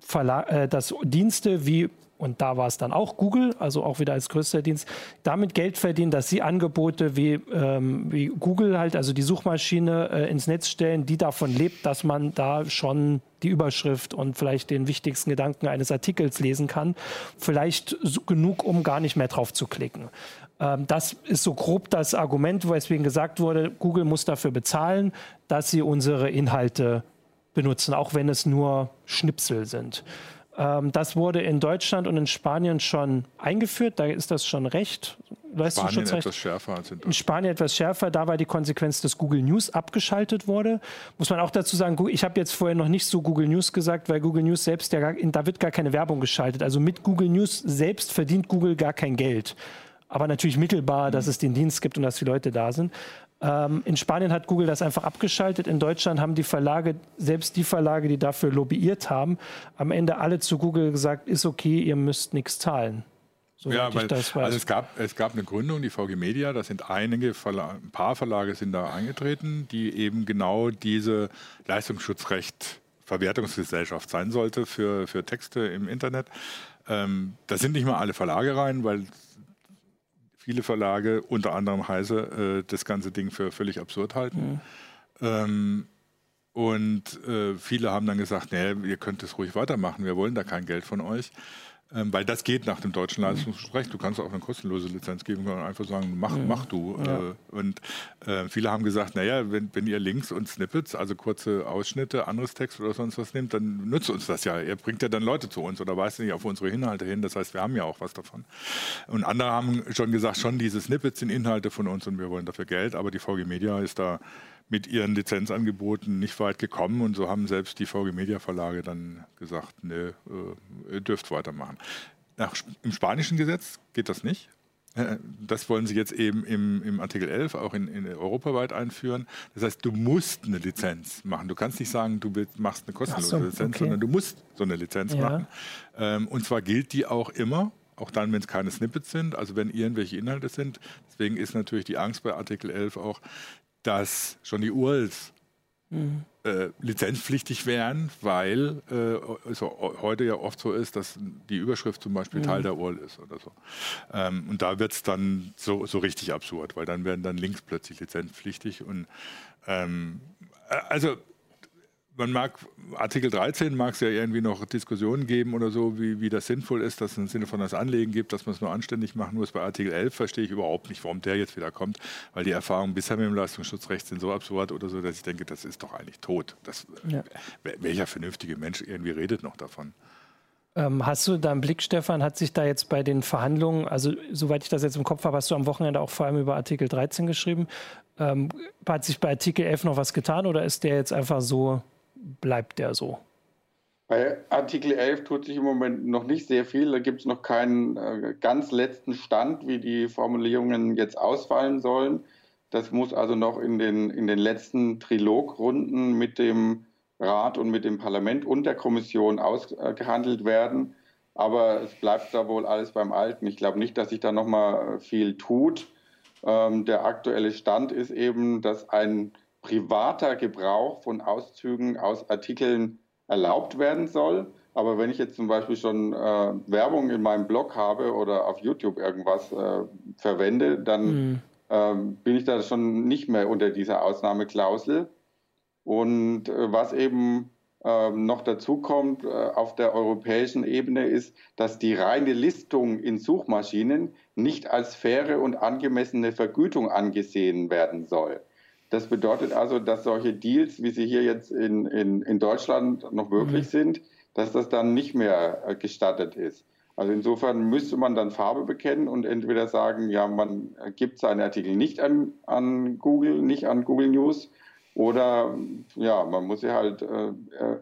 Speaker 1: Verla äh, dass Dienste wie und da war es dann auch Google, also auch wieder als größter Dienst, damit Geld verdienen, dass sie Angebote wie, ähm, wie Google halt, also die Suchmaschine äh, ins Netz stellen, die davon lebt, dass man da schon die Überschrift und vielleicht den wichtigsten Gedanken eines Artikels lesen kann. Vielleicht so genug, um gar nicht mehr drauf zu klicken. Ähm, das ist so grob das Argument, weswegen gesagt wurde, Google muss dafür bezahlen, dass sie unsere Inhalte benutzen, auch wenn es nur Schnipsel sind. Ähm, das wurde in Deutschland und in Spanien schon eingeführt. Da ist das schon recht.
Speaker 3: Spanien etwas schärfer als
Speaker 1: in In Spanien etwas schärfer. Da war die Konsequenz, dass Google News abgeschaltet wurde. Muss man auch dazu sagen, ich habe jetzt vorher noch nicht so Google News gesagt, weil Google News selbst, ja gar, da wird gar keine Werbung geschaltet. Also mit Google News selbst verdient Google gar kein Geld. Aber natürlich mittelbar, dass es den Dienst gibt und dass die Leute da sind. Ähm, in Spanien hat Google das einfach abgeschaltet. In Deutschland haben die Verlage, selbst die Verlage, die dafür lobbyiert haben, am Ende alle zu Google gesagt, ist okay, ihr müsst nichts zahlen.
Speaker 3: So ja, weil, also es gab, es gab eine Gründung, die VG Media, da sind einige Verla ein paar Verlage sind da eingetreten, die eben genau diese Leistungsschutzrecht Verwertungsgesellschaft sein sollte für, für Texte im Internet. Ähm, da sind nicht mal alle Verlage rein, weil viele Verlage, unter anderem Heise, äh, das ganze Ding für völlig absurd halten. Mhm. Ähm, und äh, viele haben dann gesagt, nee, ihr könnt es ruhig weitermachen, wir wollen da kein Geld von euch. Ähm, weil das geht nach dem deutschen. Leistungsrecht. Du kannst auch eine kostenlose Lizenz geben und einfach sagen, mach, mhm. mach du. Ja. Äh, und äh, viele haben gesagt, naja, wenn, wenn ihr Links und Snippets, also kurze Ausschnitte, anderes Text oder sonst was nehmt, dann nützt uns das ja. Ihr bringt ja dann Leute zu uns oder weist nicht auf unsere Inhalte hin. Das heißt, wir haben ja auch was davon. Und andere haben schon gesagt, schon diese Snippets sind Inhalte von uns und wir wollen dafür Geld. Aber die VG Media ist da mit ihren Lizenzangeboten nicht weit gekommen und so haben selbst die VG Media Verlage dann gesagt, nee, äh, ihr dürft weitermachen. Nach, Im spanischen Gesetz geht das nicht. Äh, das wollen sie jetzt eben im, im Artikel 11 auch in, in, europaweit einführen. Das heißt, du musst eine Lizenz machen. Du kannst nicht sagen, du willst, machst eine kostenlose so, Lizenz, okay. sondern du musst so eine Lizenz ja. machen. Ähm, und zwar gilt die auch immer, auch dann, wenn es keine Snippets sind, also wenn irgendwelche Inhalte sind. Deswegen ist natürlich die Angst bei Artikel 11 auch, dass schon die URLs mhm. äh, lizenzpflichtig wären, weil äh, es heute ja oft so ist, dass die Überschrift zum Beispiel mhm. Teil der URL ist oder so. Ähm, und da wird es dann so, so richtig absurd, weil dann werden dann Links plötzlich lizenzpflichtig und ähm, äh, also man mag, Artikel 13 mag es ja irgendwie noch Diskussionen geben oder so, wie, wie das sinnvoll ist, dass es im Sinne von das Anlegen gibt, dass man es nur anständig machen muss. Bei Artikel 11 verstehe ich überhaupt nicht, warum der jetzt wieder kommt, weil die Erfahrungen bisher mit dem Leistungsschutzrecht sind so absurd oder so, dass ich denke, das ist doch eigentlich tot. Das, ja. Welcher vernünftige Mensch irgendwie redet noch davon?
Speaker 1: Ähm, hast du da einen Blick, Stefan, hat sich da jetzt bei den Verhandlungen, also soweit ich das jetzt im Kopf habe, hast du am Wochenende auch vor allem über Artikel 13 geschrieben. Ähm, hat sich bei Artikel 11 noch was getan oder ist der jetzt einfach so bleibt der so?
Speaker 2: Bei Artikel 11 tut sich im Moment noch nicht sehr viel. Da gibt es noch keinen äh, ganz letzten Stand, wie die Formulierungen jetzt ausfallen sollen. Das muss also noch in den, in den letzten Trilogrunden mit dem Rat und mit dem Parlament und der Kommission ausgehandelt werden. Aber es bleibt da wohl alles beim Alten. Ich glaube nicht, dass sich da noch mal viel tut. Ähm, der aktuelle Stand ist eben, dass ein privater Gebrauch von Auszügen aus Artikeln erlaubt werden soll. Aber wenn ich jetzt zum Beispiel schon äh, Werbung in meinem Blog habe oder auf YouTube irgendwas äh, verwende, dann mhm. ähm, bin ich da schon nicht mehr unter dieser Ausnahmeklausel. Und äh, was eben ähm, noch dazu kommt äh, auf der europäischen Ebene ist, dass die reine Listung in Suchmaschinen nicht als faire und angemessene Vergütung angesehen werden soll. Das bedeutet also, dass solche Deals, wie sie hier jetzt in, in, in Deutschland noch möglich mhm. sind, dass das dann nicht mehr äh, gestattet ist. Also insofern müsste man dann Farbe bekennen und entweder sagen, ja, man gibt seine Artikel nicht an, an Google, nicht an Google News, oder ja, man muss sie halt äh,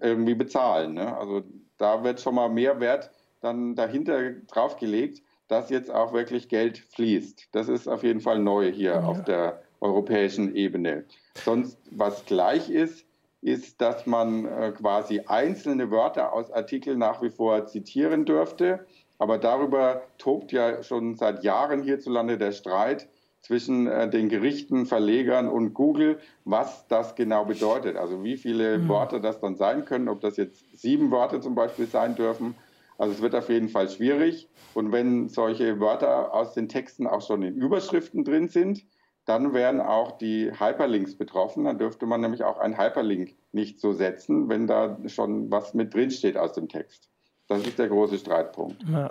Speaker 2: irgendwie bezahlen. Ne? Also da wird schon mal mehr Wert dann dahinter draufgelegt, dass jetzt auch wirklich Geld fließt. Das ist auf jeden Fall neu hier ja. auf der europäischen Ebene. Sonst, was gleich ist, ist, dass man äh, quasi einzelne Wörter aus Artikeln nach wie vor zitieren dürfte. Aber darüber tobt ja schon seit Jahren hierzulande der Streit zwischen äh, den Gerichten, Verlegern und Google, was das genau bedeutet. Also wie viele mhm. Worte das dann sein können, ob das jetzt sieben Worte zum Beispiel sein dürfen. Also es wird auf jeden Fall schwierig. Und wenn solche Wörter aus den Texten auch schon in Überschriften drin sind, dann wären auch die Hyperlinks betroffen. Dann dürfte man nämlich auch einen Hyperlink nicht so setzen, wenn da schon was mit drin steht aus dem Text. Das ist der große Streitpunkt.
Speaker 1: Ja.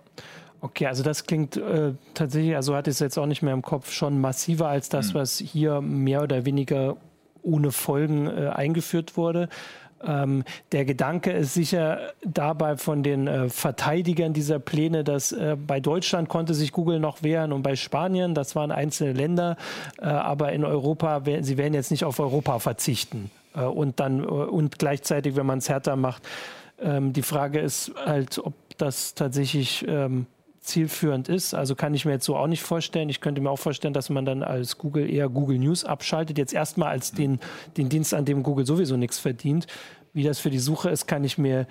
Speaker 1: Okay, also das klingt äh, tatsächlich, also hatte ich es jetzt auch nicht mehr im Kopf, schon massiver als das, mhm. was hier mehr oder weniger ohne Folgen äh, eingeführt wurde. Ähm, der Gedanke ist sicher dabei von den äh, Verteidigern dieser Pläne, dass äh, bei Deutschland konnte sich Google noch wehren und bei Spanien, das waren einzelne Länder, äh, aber in Europa, sie werden jetzt nicht auf Europa verzichten. Äh, und dann, äh, und gleichzeitig, wenn man es härter macht, ähm, die Frage ist halt, ob das tatsächlich ähm, zielführend ist. Also kann ich mir jetzt so auch nicht vorstellen. Ich könnte mir auch vorstellen, dass man dann als Google eher Google News abschaltet. Jetzt erstmal als den, den Dienst, an dem Google sowieso nichts verdient. Wie das für die Suche ist, kann ich mir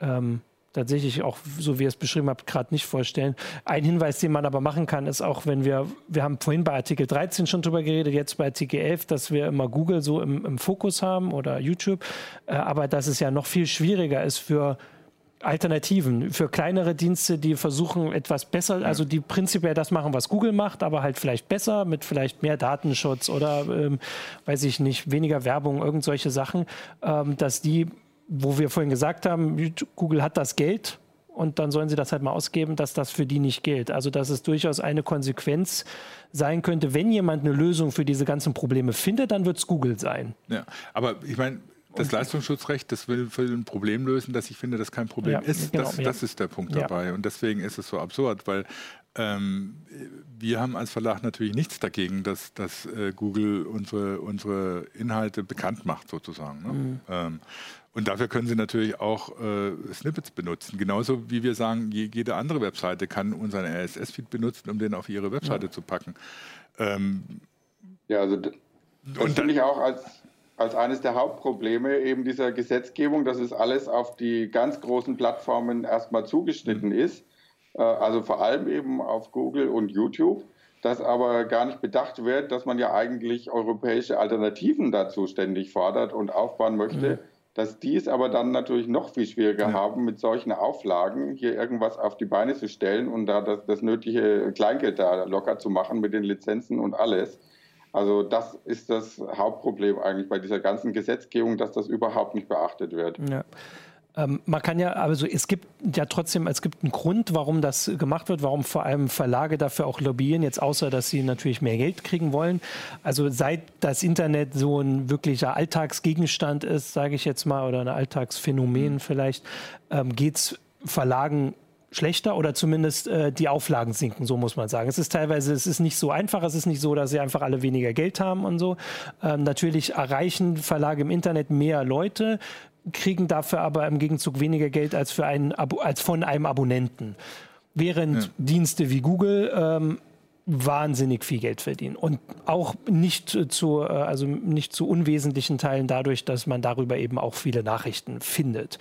Speaker 1: ähm, tatsächlich auch, so wie ihr es beschrieben habt, gerade nicht vorstellen. Ein Hinweis, den man aber machen kann, ist auch, wenn wir, wir haben vorhin bei Artikel 13 schon drüber geredet, jetzt bei Artikel 11, dass wir immer Google so im, im Fokus haben oder YouTube, äh, aber dass es ja noch viel schwieriger ist für Alternativen für kleinere Dienste, die versuchen etwas besser, also die prinzipiell das machen, was Google macht, aber halt vielleicht besser mit vielleicht mehr Datenschutz oder ähm, weiß ich nicht, weniger Werbung, irgend solche Sachen, ähm, dass die, wo wir vorhin gesagt haben, Google hat das Geld und dann sollen sie das halt mal ausgeben, dass das für die nicht gilt. Also dass es durchaus eine Konsequenz sein könnte, wenn jemand eine Lösung für diese ganzen Probleme findet, dann wird es Google sein.
Speaker 3: Ja, aber ich meine, das Leistungsschutzrecht, das will, will, ein Problem lösen, das ich finde, das kein Problem ja, ist. Genau, das, ja. das, ist der Punkt ja. dabei. Und deswegen ist es so absurd, weil ähm, wir haben als Verlag natürlich nichts dagegen, dass, dass äh, Google unsere, unsere Inhalte bekannt macht, sozusagen. Ne? Mhm. Ähm, und dafür können Sie natürlich auch äh, Snippets benutzen. Genauso wie wir sagen, jede andere Webseite kann unseren RSS-Feed benutzen, um den auf ihre Webseite zu packen. Ähm,
Speaker 2: ja, also das finde ich auch als als eines der Hauptprobleme eben dieser Gesetzgebung, dass es alles auf die ganz großen Plattformen erstmal zugeschnitten ist, äh, also vor allem eben auf Google und YouTube, dass aber gar nicht bedacht wird, dass man ja eigentlich europäische Alternativen dazu ständig fordert und aufbauen möchte. Mhm. Dass die es aber dann natürlich noch viel schwieriger ja. haben, mit solchen Auflagen hier irgendwas auf die Beine zu stellen und da das, das nötige Kleingeld da locker zu machen mit den Lizenzen und alles. Also das ist das Hauptproblem eigentlich bei dieser ganzen Gesetzgebung, dass das überhaupt nicht beachtet wird.
Speaker 1: Ja. Ähm, man kann ja, also es gibt ja trotzdem, es gibt einen Grund, warum das gemacht wird, warum vor allem Verlage dafür auch lobbyieren, jetzt außer, dass sie natürlich mehr Geld kriegen wollen. Also seit das Internet so ein wirklicher Alltagsgegenstand ist, sage ich jetzt mal, oder ein Alltagsphänomen mhm. vielleicht, ähm, geht es Verlagen schlechter oder zumindest äh, die Auflagen sinken, so muss man sagen. Es ist teilweise, es ist nicht so einfach, es ist nicht so, dass sie einfach alle weniger Geld haben und so. Ähm, natürlich erreichen Verlage im Internet mehr Leute, kriegen dafür aber im Gegenzug weniger Geld als, für einen, als von einem Abonnenten. Während ja. Dienste wie Google ähm, wahnsinnig viel Geld verdienen und auch nicht zu, äh, also nicht zu unwesentlichen Teilen dadurch, dass man darüber eben auch viele Nachrichten findet.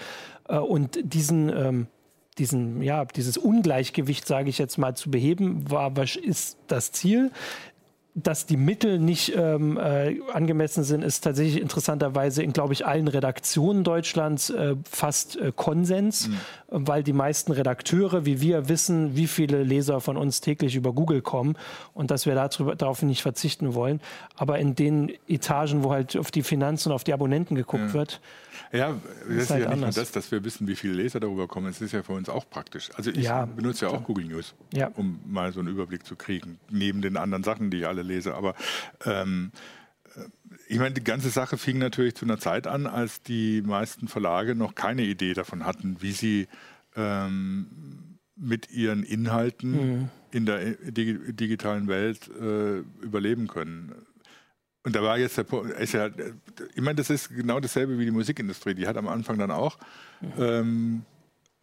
Speaker 1: Äh, und diesen ähm, diesen, ja, dieses Ungleichgewicht, sage ich jetzt mal, zu beheben, war, ist das Ziel. Dass die Mittel nicht ähm, äh, angemessen sind, ist tatsächlich interessanterweise in, glaube ich, allen Redaktionen Deutschlands äh, fast äh, Konsens, mhm. weil die meisten Redakteure, wie wir, wissen, wie viele Leser von uns täglich über Google kommen und dass wir darüber, darauf nicht verzichten wollen. Aber in den Etagen, wo halt auf die Finanzen und auf die Abonnenten geguckt ja. wird,
Speaker 3: ja, das ist, halt ja nicht nur das, dass wir wissen, wie viele Leser darüber kommen. Es ist ja für uns auch praktisch. Also ich ja, benutze ja auch Google News, ja. um mal so einen Überblick zu kriegen, neben den anderen Sachen, die ich alle lese. Aber ähm, ich meine, die ganze Sache fing natürlich zu einer Zeit an, als die meisten Verlage noch keine Idee davon hatten, wie sie ähm, mit ihren Inhalten mhm. in der äh, digitalen Welt äh, überleben können. Und da war jetzt der Punkt, ja, ich meine, das ist genau dasselbe wie die Musikindustrie. Die hat am Anfang dann auch mhm. ähm,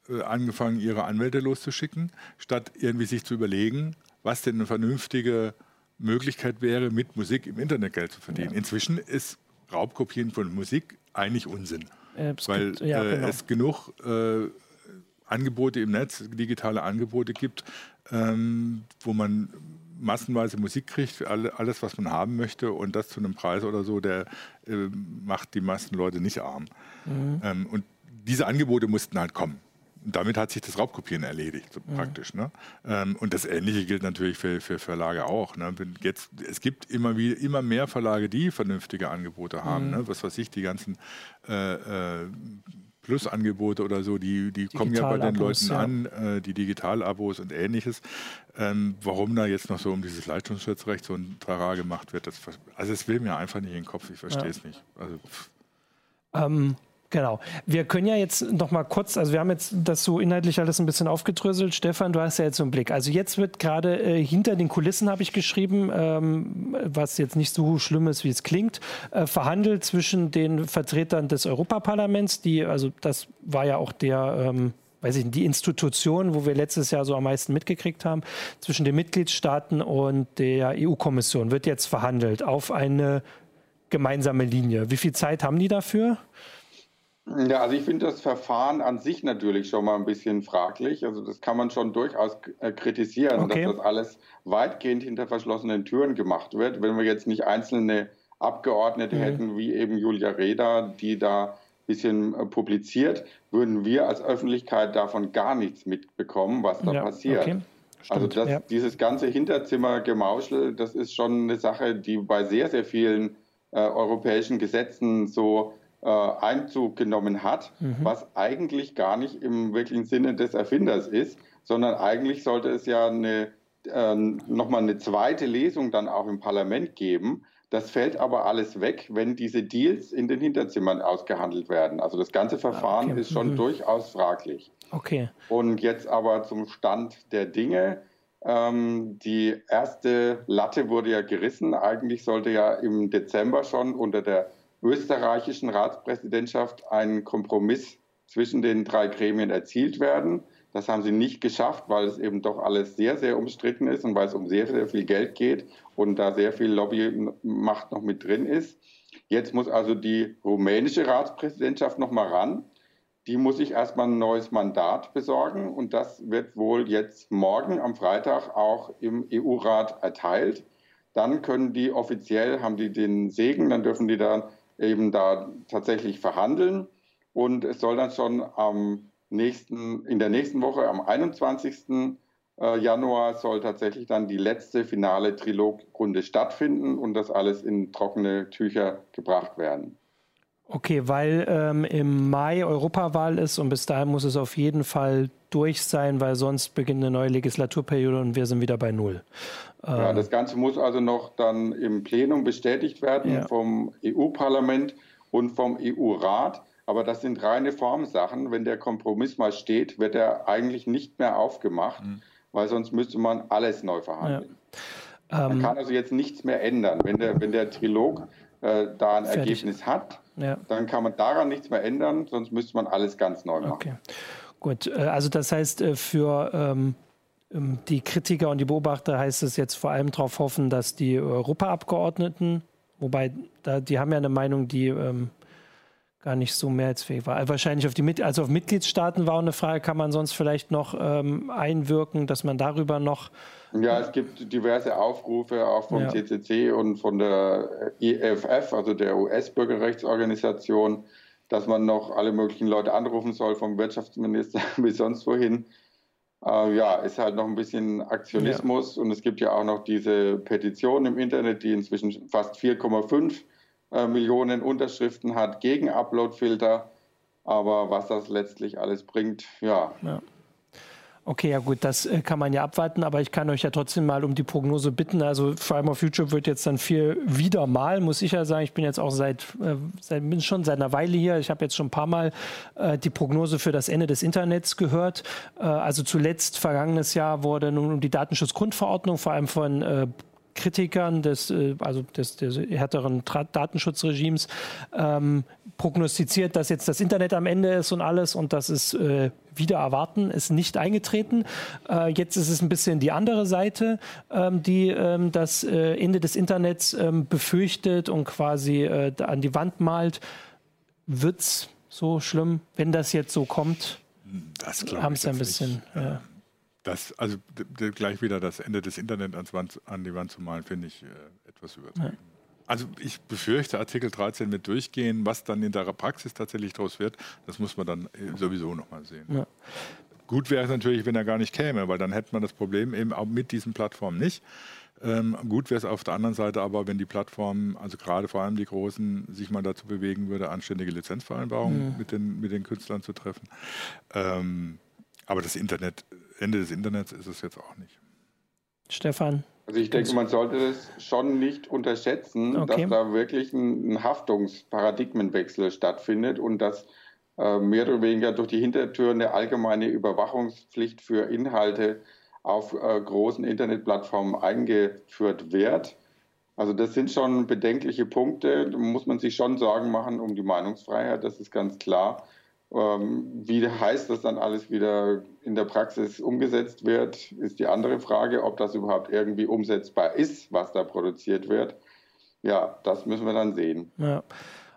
Speaker 3: äh, angefangen, ihre Anwälte loszuschicken, statt irgendwie sich zu überlegen, was denn eine vernünftige Möglichkeit wäre, mit Musik im Internet Geld zu verdienen. Ja. Inzwischen ist Raubkopieren von Musik eigentlich Unsinn, äh, weil gibt, ja, genau. es genug äh, Angebote im Netz, digitale Angebote gibt, ähm, wo man massenweise Musik kriegt, alles, was man haben möchte und das zu einem Preis oder so, der äh, macht die meisten Leute nicht arm. Mhm. Ähm, und diese Angebote mussten halt kommen damit hat sich das Raubkopieren erledigt, so mhm. praktisch. Ne? Ähm, und das Ähnliche gilt natürlich für, für Verlage auch. Ne? Jetzt, es gibt immer, wie, immer mehr Verlage, die vernünftige Angebote haben. Mhm. Ne? Was weiß ich, die ganzen äh, äh, Plus-Angebote oder so, die, die kommen ja bei den Leuten ja. an, äh, die Digital-Abos und ähnliches. Ähm, warum da jetzt noch so um dieses Leistungsschutzrecht so ein Trara gemacht wird, das, also es will mir einfach nicht in den Kopf, ich verstehe es ja. nicht. Also,
Speaker 1: ähm, Genau. Wir können ja jetzt noch mal kurz, also wir haben jetzt das so inhaltlich alles ein bisschen aufgedröselt. Stefan, du hast ja jetzt so einen Blick. Also jetzt wird gerade äh, hinter den Kulissen, habe ich geschrieben, ähm, was jetzt nicht so schlimm ist, wie es klingt, äh, verhandelt zwischen den Vertretern des Europaparlaments, die, also das war ja auch der, ähm, weiß ich die Institution, wo wir letztes Jahr so am meisten mitgekriegt haben, zwischen den Mitgliedstaaten und der EU-Kommission wird jetzt verhandelt auf eine gemeinsame Linie. Wie viel Zeit haben die dafür?
Speaker 2: Ja, also ich finde das Verfahren an sich natürlich schon mal ein bisschen fraglich. Also das kann man schon durchaus äh, kritisieren, okay. dass das alles weitgehend hinter verschlossenen Türen gemacht wird. Wenn wir jetzt nicht einzelne Abgeordnete mhm. hätten, wie eben Julia Reda, die da ein bisschen äh, publiziert, würden wir als Öffentlichkeit davon gar nichts mitbekommen, was da ja, passiert. Okay. also das, ja. dieses ganze Hinterzimmergemauschel, das ist schon eine Sache, die bei sehr, sehr vielen äh, europäischen Gesetzen so äh, Einzug genommen hat, mhm. was eigentlich gar nicht im wirklichen Sinne des Erfinders ist, sondern eigentlich sollte es ja eine, äh, nochmal eine zweite Lesung dann auch im Parlament geben. Das fällt aber alles weg, wenn diese Deals in den Hinterzimmern ausgehandelt werden. Also das ganze Verfahren okay. ist schon mhm. durchaus fraglich.
Speaker 1: Okay.
Speaker 2: Und jetzt aber zum Stand der Dinge. Ähm, die erste Latte wurde ja gerissen. Eigentlich sollte ja im Dezember schon unter der österreichischen Ratspräsidentschaft ein Kompromiss zwischen den drei Gremien erzielt werden. Das haben sie nicht geschafft, weil es eben doch alles sehr, sehr umstritten ist und weil es um sehr, sehr viel Geld geht und da sehr viel Lobbymacht noch mit drin ist. Jetzt muss also die rumänische Ratspräsidentschaft noch mal ran. Die muss sich erstmal ein neues Mandat besorgen und das wird wohl jetzt morgen am Freitag auch im EU-Rat erteilt. Dann können die offiziell, haben die den Segen, dann dürfen die dann eben da tatsächlich verhandeln. Und es soll dann schon am nächsten, in der nächsten Woche, am 21. Äh, Januar, soll tatsächlich dann die letzte finale Trilogrunde stattfinden und das alles in trockene Tücher gebracht werden.
Speaker 1: Okay, weil ähm, im Mai Europawahl ist und bis dahin muss es auf jeden Fall durch sein, weil sonst beginnt eine neue Legislaturperiode und wir sind wieder bei Null.
Speaker 2: Ja, ähm, das Ganze muss also noch dann im Plenum bestätigt werden ja. vom EU-Parlament und vom EU-Rat. Aber das sind reine Formsachen. Wenn der Kompromiss mal steht, wird er eigentlich nicht mehr aufgemacht, mhm. weil sonst müsste man alles neu verhandeln. Ja. Man ähm, kann also jetzt nichts mehr ändern. Wenn der, wenn der Trilog äh, da ein fertig. Ergebnis hat, ja. dann kann man daran nichts mehr ändern, sonst müsste man alles ganz neu machen. Okay.
Speaker 1: Gut, äh, also das heißt, äh, für ähm, ähm, die Kritiker und die Beobachter heißt es jetzt vor allem darauf hoffen, dass die Europaabgeordneten, wobei da, die haben ja eine Meinung, die ähm, gar nicht so mehrheitsfähig war. Also wahrscheinlich auf die also auf Mitgliedstaaten war auch eine Frage, kann man sonst vielleicht noch ähm, einwirken, dass man darüber noch.
Speaker 2: Ja, es gibt diverse Aufrufe auch vom ja. CCC und von der EFF, also der US-Bürgerrechtsorganisation, dass man noch alle möglichen Leute anrufen soll, vom Wirtschaftsminister bis sonst wohin. Äh, ja, ist halt noch ein bisschen Aktionismus ja. und es gibt ja auch noch diese Petition im Internet, die inzwischen fast 4,5 äh, Millionen Unterschriften hat gegen Uploadfilter. Aber was das letztlich alles bringt, ja. ja.
Speaker 1: Okay, ja gut, das äh, kann man ja abwarten, aber ich kann euch ja trotzdem mal um die Prognose bitten. Also allem auf YouTube wird jetzt dann viel wieder mal, muss ich ja sagen. Ich bin jetzt auch seit, äh, seit bin schon seit einer Weile hier. Ich habe jetzt schon ein paar Mal äh, die Prognose für das Ende des Internets gehört. Äh, also zuletzt vergangenes Jahr wurde nun um die Datenschutzgrundverordnung vor allem von äh, Kritikern des, äh, also des, des härteren Datenschutzregimes ähm, prognostiziert, dass jetzt das Internet am Ende ist und alles und das ist äh, wieder erwarten, ist nicht eingetreten. Äh, jetzt ist es ein bisschen die andere Seite, ähm, die ähm, das äh, Ende des Internets ähm, befürchtet und quasi äh, an die Wand malt. Wird es so schlimm, wenn das jetzt so kommt?
Speaker 3: Das haben es ein bisschen. Ja. Das, also gleich wieder das Ende des Internet Wand, an die Wand zu malen, finde ich äh, etwas übertrieben. Ja. Also ich befürchte, Artikel 13 wird durchgehen. Was dann in der Praxis tatsächlich daraus wird, das muss man dann äh, sowieso nochmal sehen. Ja. Gut wäre es natürlich, wenn er gar nicht käme, weil dann hätte man das Problem eben auch mit diesen Plattformen nicht. Ähm, gut wäre es auf der anderen Seite aber, wenn die Plattformen, also gerade vor allem die großen, sich mal dazu bewegen würde, anständige Lizenzvereinbarungen mhm. mit, den, mit den Künstlern zu treffen. Ähm, aber das Internet, Ende des Internets ist es jetzt auch nicht.
Speaker 1: Stefan.
Speaker 2: Also ich denke, man sollte das schon nicht unterschätzen, okay. dass da wirklich ein, Haftungsparadigmenwechsel stattfindet und dass äh, mehr oder weniger durch die Hintertür eine allgemeine Überwachungspflicht für Inhalte auf äh, großen Internetplattformen eingeführt wird. Also das sind schon bedenkliche Punkte. Da muss man sich schon Sorgen machen um die Meinungsfreiheit, das ist ganz klar. Ähm, wie heißt das dann alles wieder in der Praxis umgesetzt wird, ist die andere Frage, ob das überhaupt irgendwie umsetzbar ist, was da produziert wird. Ja, das müssen wir dann sehen.
Speaker 1: Ja.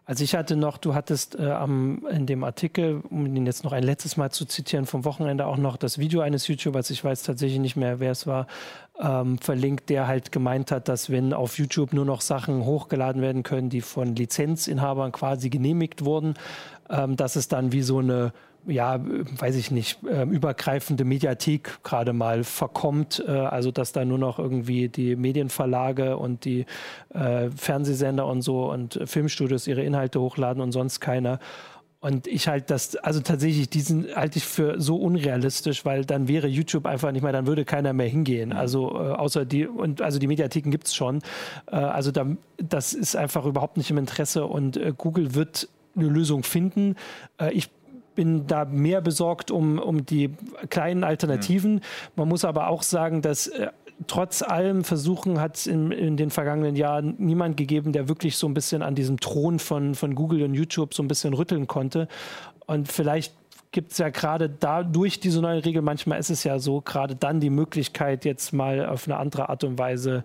Speaker 1: Also ich hatte noch, du hattest äh, am, in dem Artikel, um ihn jetzt noch ein letztes Mal zu zitieren, vom Wochenende auch noch das Video eines YouTubers, ich weiß tatsächlich nicht mehr, wer es war, ähm, verlinkt, der halt gemeint hat, dass wenn auf YouTube nur noch Sachen hochgeladen werden können, die von Lizenzinhabern quasi genehmigt wurden, ähm, dass es dann wie so eine ja, weiß ich nicht, äh, übergreifende Mediathek gerade mal verkommt. Äh, also dass da nur noch irgendwie die Medienverlage und die äh, Fernsehsender und so und Filmstudios ihre Inhalte hochladen und sonst keiner. Und ich halte das, also tatsächlich, diesen halte ich für so unrealistisch, weil dann wäre YouTube einfach nicht mehr, dann würde keiner mehr hingehen. Also äh, außer die, und also die Mediatheken gibt es schon. Äh, also da, das ist einfach überhaupt nicht im Interesse und äh, Google wird eine Lösung finden. Äh, ich bin da mehr besorgt um, um die kleinen Alternativen. Mhm. Man muss aber auch sagen, dass äh, trotz allem Versuchen hat es in, in, den vergangenen Jahren niemand gegeben, der wirklich so ein bisschen an diesem Thron von, von Google und YouTube so ein bisschen rütteln konnte. Und vielleicht gibt es ja gerade da durch diese neue Regel, manchmal ist es ja so, gerade dann die Möglichkeit, jetzt mal auf eine andere Art und Weise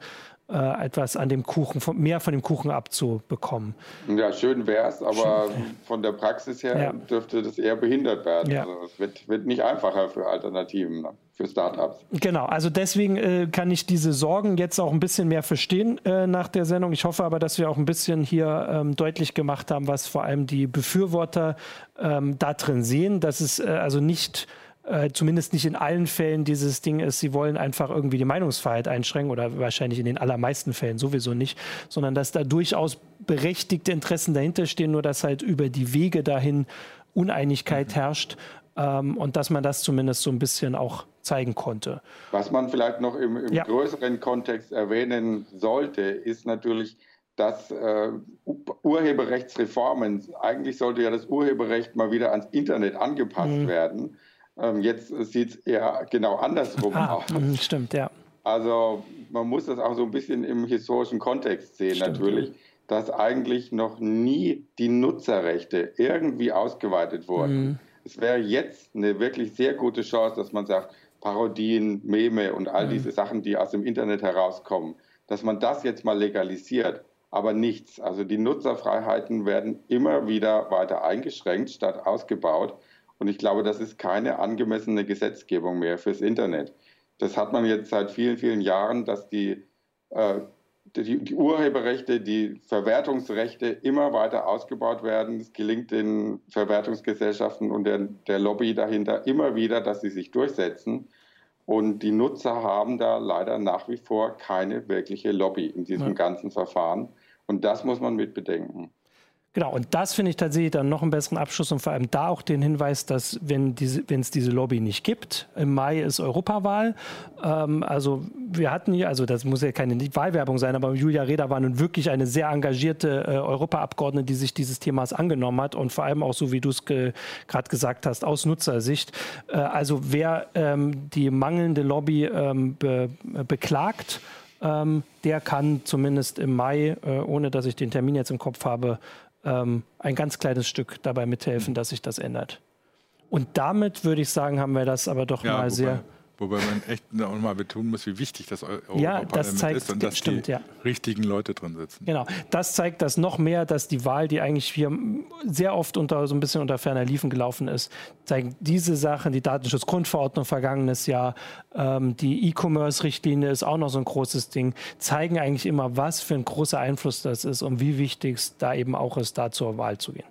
Speaker 1: äh, etwas an dem Kuchen, von, mehr von dem Kuchen abzubekommen.
Speaker 2: Ja, schön wäre es, aber schön. von der Praxis her ja. dürfte das eher behindert werden. Ja. Also es wird, wird nicht einfacher für Alternativen, ne? für Startups.
Speaker 1: Genau, also deswegen äh, kann ich diese Sorgen jetzt auch ein bisschen mehr verstehen äh, nach der Sendung. Ich hoffe aber, dass wir auch ein bisschen hier ähm, deutlich gemacht haben, was vor allem die Befürworter ähm, da drin sehen, dass es äh, also nicht äh, zumindest nicht in allen Fällen dieses Ding ist, sie wollen einfach irgendwie die Meinungsfreiheit einschränken oder wahrscheinlich in den allermeisten Fällen sowieso nicht, sondern dass da durchaus berechtigte Interessen dahinter stehen, nur dass halt über die Wege dahin Uneinigkeit mhm. herrscht ähm, und dass man das zumindest so ein bisschen auch zeigen konnte.
Speaker 2: Was man vielleicht noch im, im ja. größeren Kontext erwähnen sollte, ist natürlich, dass äh, Urheberrechtsreformen, eigentlich sollte ja das Urheberrecht mal wieder ans Internet angepasst mhm. werden. Ähm, jetzt sieht es eher genau andersrum ah, aus.
Speaker 1: Mhm, stimmt, ja.
Speaker 2: Also man muss das auch so ein bisschen im historischen Kontext sehen, stimmt, natürlich, dass eigentlich noch nie die Nutzerrechte irgendwie ausgeweitet wurden. Mhm. Es wäre jetzt eine wirklich sehr gute Chance, dass man sagt, Parodien, Meme und all mhm. diese Sachen, die aus dem Internet herauskommen, dass man das jetzt mal legalisiert, aber nichts. Also die Nutzerfreiheiten werden immer wieder weiter eingeschränkt statt ausgebaut. Und ich glaube, das ist keine angemessene Gesetzgebung mehr fürs Internet. Das hat man jetzt seit vielen, vielen Jahren, dass die, äh, die, die, Urheberrechte, die Verwertungsrechte immer weiter ausgebaut werden. Es gelingt den Verwertungsgesellschaften und der, der Lobby dahinter immer wieder, dass sie sich durchsetzen. Und die Nutzer haben da leider nach wie vor keine wirkliche Lobby in diesem ja. ganzen Verfahren. Und das muss man mit bedenken.
Speaker 1: Genau, und das finde ich tatsächlich dann noch einen besseren Abschluss und vor allem da auch den Hinweis, dass wenn diese, wenn es diese Lobby nicht gibt, im Mai ist Europawahl. Ähm, also wir hatten hier, also das muss ja keine Wahlwerbung sein, aber Julia Reda war nun wirklich eine sehr engagierte äh, Europaabgeordnete, die sich dieses Themas angenommen hat und vor allem auch so, wie du es ge gerade gesagt hast, aus Nutzersicht. Äh, also wer ähm, die mangelnde Lobby ähm, be beklagt, ähm, der kann zumindest im Mai, äh, ohne dass ich den Termin jetzt im Kopf habe, ähm, ein ganz kleines Stück dabei mithelfen, dass sich das ändert. Und damit würde ich sagen, haben wir das aber doch ja, mal sehr
Speaker 3: Wobei man echt auch mal betonen muss, wie wichtig das
Speaker 1: Europaparlament ja, das zeigt, ist
Speaker 3: und dass stimmt, die ja. richtigen Leute drin sitzen.
Speaker 1: Genau, das zeigt das noch mehr, dass die Wahl, die eigentlich hier sehr oft unter so ein bisschen unter ferner Liefen gelaufen ist, zeigen diese Sachen, die Datenschutzgrundverordnung vergangenes Jahr, ähm, die E-Commerce-Richtlinie ist auch noch so ein großes Ding, zeigen eigentlich immer, was für ein großer Einfluss das ist und wie wichtig es da eben auch ist, da zur Wahl zu gehen.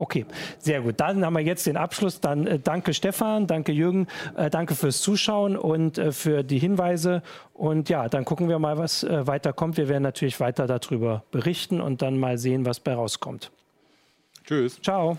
Speaker 1: Okay, sehr gut. Dann haben wir jetzt den Abschluss. Dann äh, danke Stefan, danke Jürgen, äh, danke fürs Zuschauen und äh, für die Hinweise. Und ja, dann gucken wir mal, was äh, weiter kommt. Wir werden natürlich weiter darüber berichten und dann mal sehen, was bei rauskommt.
Speaker 3: Tschüss.
Speaker 1: Ciao.